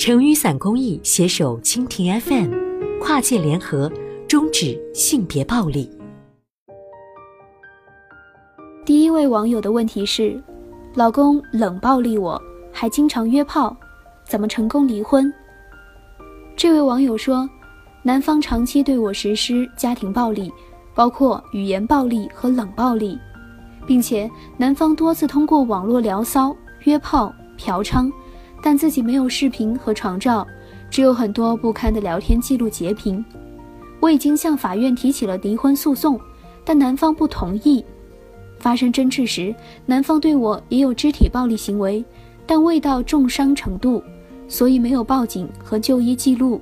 成雨伞公益携手蜻蜓 FM，跨界联合，终止性别暴力。第一位网友的问题是：老公冷暴力我，还经常约炮，怎么成功离婚？这位网友说，男方长期对我实施家庭暴力，包括语言暴力和冷暴力，并且男方多次通过网络聊骚、约炮、嫖娼，但自己没有视频和床照，只有很多不堪的聊天记录截屏。我已经向法院提起了离婚诉讼，但男方不同意。发生争执时，男方对我也有肢体暴力行为，但未到重伤程度，所以没有报警和就医记录。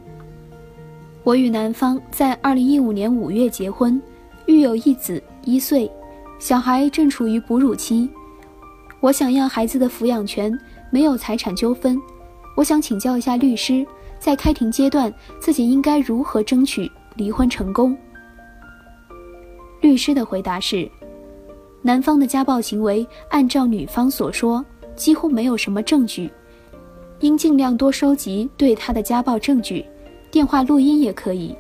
我与男方在二零一五年五月结婚，育有一子一岁，小孩正处于哺乳期。我想要孩子的抚养权，没有财产纠纷。我想请教一下律师，在开庭阶段自己应该如何争取离婚成功？律师的回答是。男方的家暴行为，按照女方所说，几乎没有什么证据，应尽量多收集对他的家暴证据，电话录音也可以，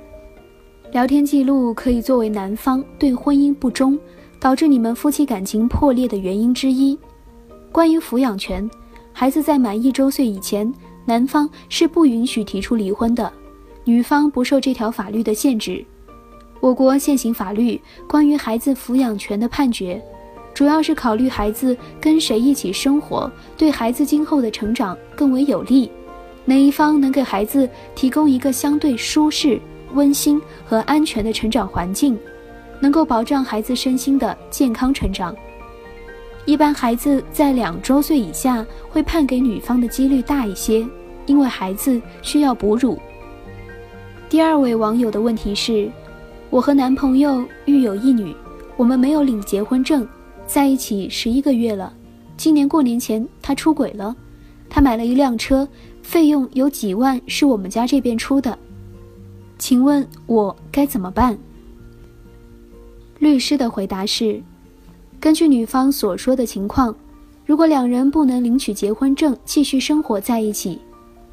聊天记录可以作为男方对婚姻不忠，导致你们夫妻感情破裂的原因之一。关于抚养权，孩子在满一周岁以前，男方是不允许提出离婚的，女方不受这条法律的限制。我国现行法律关于孩子抚养权的判决，主要是考虑孩子跟谁一起生活对孩子今后的成长更为有利，哪一方能给孩子提供一个相对舒适、温馨和安全的成长环境，能够保障孩子身心的健康成长。一般孩子在两周岁以下会判给女方的几率大一些，因为孩子需要哺乳。第二位网友的问题是。我和男朋友育有一女，我们没有领结婚证，在一起十一个月了。今年过年前他出轨了，他买了一辆车，费用有几万是我们家这边出的，请问我该怎么办？律师的回答是：根据女方所说的情况，如果两人不能领取结婚证继续生活在一起，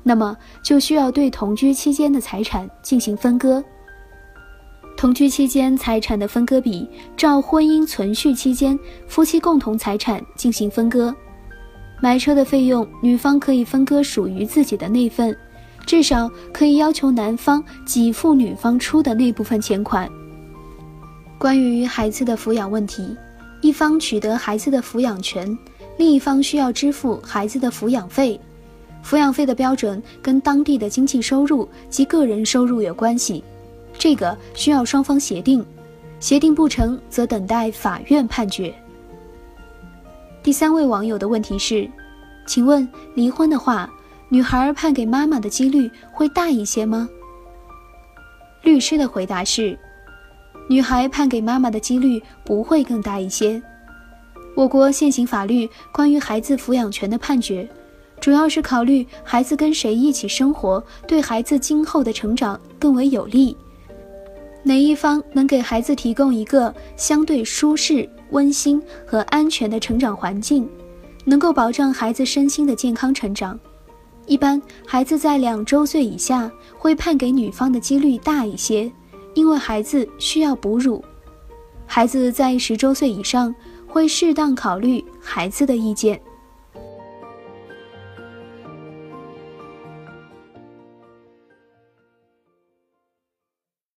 那么就需要对同居期间的财产进行分割。同居期间财产的分割比，照婚姻存续期间夫妻共同财产进行分割。买车的费用，女方可以分割属于自己的那份，至少可以要求男方给付女方出的那部分钱款。关于孩子的抚养问题，一方取得孩子的抚养权，另一方需要支付孩子的抚养费。抚养费的标准跟当地的经济收入及个人收入有关系。这个需要双方协定，协定不成则等待法院判决。第三位网友的问题是，请问离婚的话，女孩判给妈妈的几率会大一些吗？律师的回答是，女孩判给妈妈的几率不会更大一些。我国现行法律关于孩子抚养权的判决，主要是考虑孩子跟谁一起生活对孩子今后的成长更为有利。哪一方能给孩子提供一个相对舒适、温馨和安全的成长环境，能够保障孩子身心的健康成长？一般孩子在两周岁以下会判给女方的几率大一些，因为孩子需要哺乳；孩子在十周岁以上会适当考虑孩子的意见。